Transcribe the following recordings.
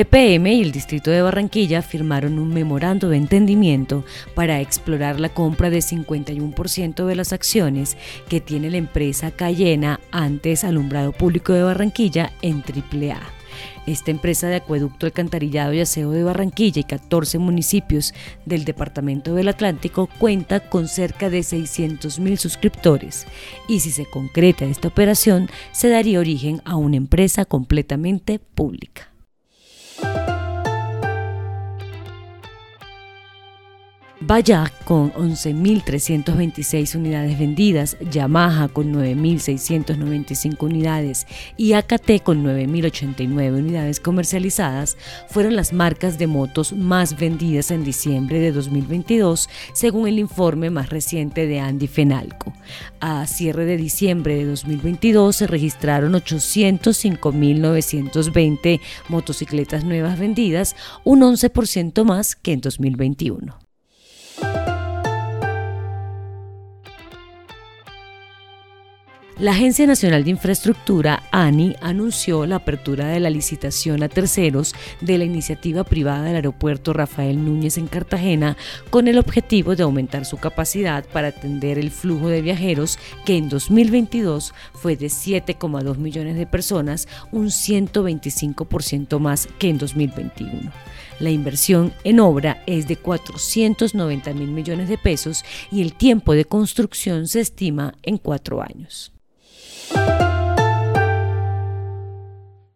EPM y el Distrito de Barranquilla firmaron un memorando de entendimiento para explorar la compra de 51% de las acciones que tiene la empresa Cayena, antes Alumbrado Público de Barranquilla, en AAA. Esta empresa de acueducto, alcantarillado y aseo de Barranquilla y 14 municipios del Departamento del Atlántico cuenta con cerca de 600.000 suscriptores y si se concreta esta operación se daría origen a una empresa completamente pública. Bayak con 11.326 unidades vendidas, Yamaha con 9.695 unidades y AKT con 9.089 unidades comercializadas fueron las marcas de motos más vendidas en diciembre de 2022, según el informe más reciente de Andy Fenalco. A cierre de diciembre de 2022 se registraron 805.920 motocicletas nuevas vendidas, un 11% más que en 2021. La Agencia Nacional de Infraestructura, ANI, anunció la apertura de la licitación a terceros de la iniciativa privada del aeropuerto Rafael Núñez en Cartagena con el objetivo de aumentar su capacidad para atender el flujo de viajeros que en 2022 fue de 7,2 millones de personas, un 125% más que en 2021. La inversión en obra es de 490 mil millones de pesos y el tiempo de construcción se estima en cuatro años.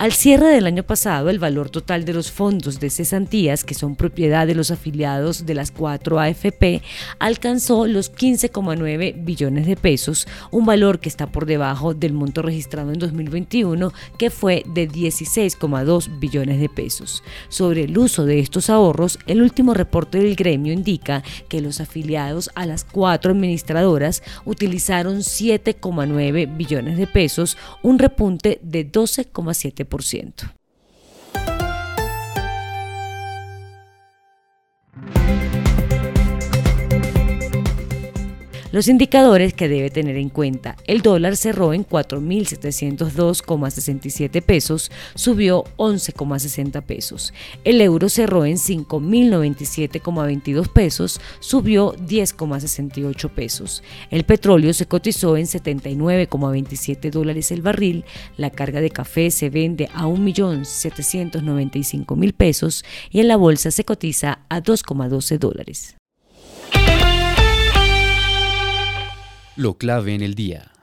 Al cierre del año pasado, el valor total de los fondos de cesantías, que son propiedad de los afiliados de las cuatro AFP, alcanzó los 15,9 billones de pesos, un valor que está por debajo del monto registrado en 2021, que fue de 16,2 billones de pesos. Sobre el uso de estos ahorros, el último reporte del gremio indica que los afiliados a las cuatro administradoras utilizaron 7,9 billones de pesos, un repunte de 12,7%. 7%. Los indicadores que debe tener en cuenta. El dólar cerró en 4.702,67 pesos, subió 11,60 pesos. El euro cerró en 5.097,22 pesos, subió 10,68 pesos. El petróleo se cotizó en 79,27 dólares el barril. La carga de café se vende a 1.795.000 pesos y en la bolsa se cotiza a 2,12 dólares. Lo clave en el día.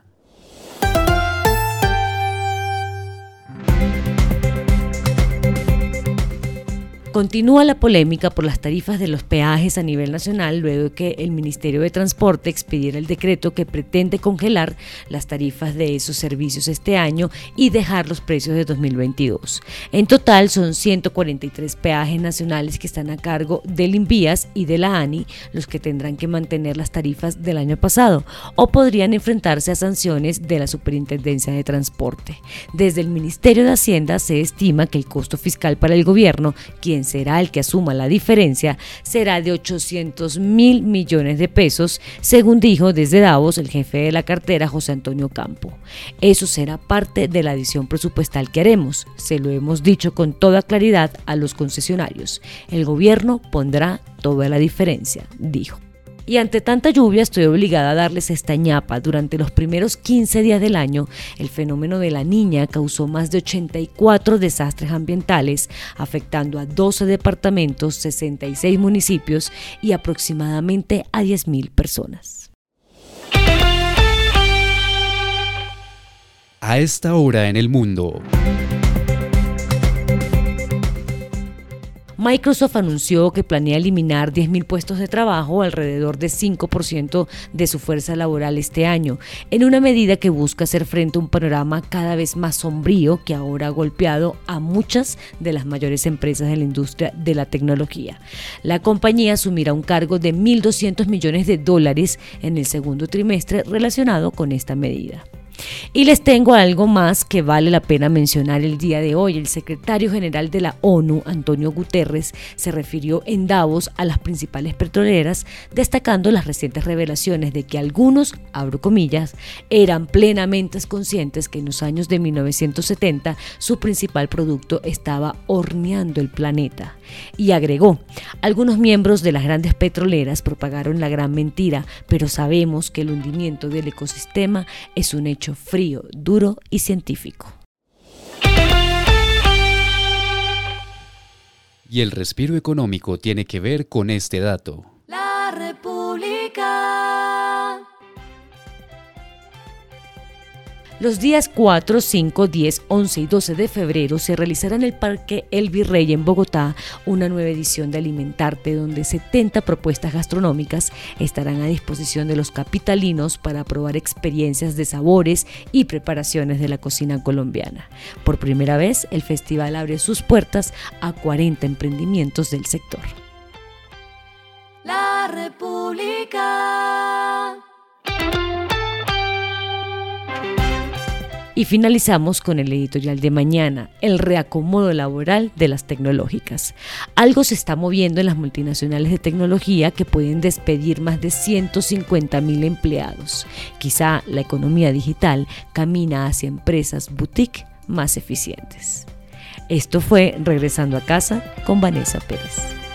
Continúa la polémica por las tarifas de los peajes a nivel nacional luego que el Ministerio de Transporte expidiera el decreto que pretende congelar las tarifas de esos servicios este año y dejar los precios de 2022. En total son 143 peajes nacionales que están a cargo del Invías y de la ANI los que tendrán que mantener las tarifas del año pasado o podrían enfrentarse a sanciones de la Superintendencia de Transporte. Desde el Ministerio de Hacienda se estima que el costo fiscal para el gobierno, quien será el que asuma la diferencia, será de 800 mil millones de pesos, según dijo desde Davos el jefe de la cartera José Antonio Campo. Eso será parte de la adición presupuestal que haremos, se lo hemos dicho con toda claridad a los concesionarios. El gobierno pondrá toda la diferencia, dijo y ante tanta lluvia estoy obligada a darles esta ñapa. Durante los primeros 15 días del año, el fenómeno de la niña causó más de 84 desastres ambientales, afectando a 12 departamentos, 66 municipios y aproximadamente a 10.000 personas. A esta hora en el mundo. Microsoft anunció que planea eliminar 10.000 puestos de trabajo, alrededor de 5% de su fuerza laboral este año, en una medida que busca hacer frente a un panorama cada vez más sombrío que ahora ha golpeado a muchas de las mayores empresas de la industria de la tecnología. La compañía asumirá un cargo de 1.200 millones de dólares en el segundo trimestre relacionado con esta medida. Y les tengo algo más que vale la pena mencionar el día de hoy. El secretario general de la ONU, Antonio Guterres, se refirió en Davos a las principales petroleras, destacando las recientes revelaciones de que algunos, abro comillas, eran plenamente conscientes que en los años de 1970 su principal producto estaba horneando el planeta. Y agregó, algunos miembros de las grandes petroleras propagaron la gran mentira, pero sabemos que el hundimiento del ecosistema es un hecho frío, duro y científico. Y el respiro económico tiene que ver con este dato. La República. Los días 4, 5, 10, 11 y 12 de febrero se realizará en el Parque El Virrey en Bogotá una nueva edición de Alimentarte donde 70 propuestas gastronómicas estarán a disposición de los capitalinos para probar experiencias de sabores y preparaciones de la cocina colombiana. Por primera vez, el festival abre sus puertas a 40 emprendimientos del sector. La República. Y finalizamos con el editorial de mañana, el reacomodo laboral de las tecnológicas. Algo se está moviendo en las multinacionales de tecnología que pueden despedir más de 150 mil empleados. Quizá la economía digital camina hacia empresas boutique más eficientes. Esto fue Regresando a casa con Vanessa Pérez.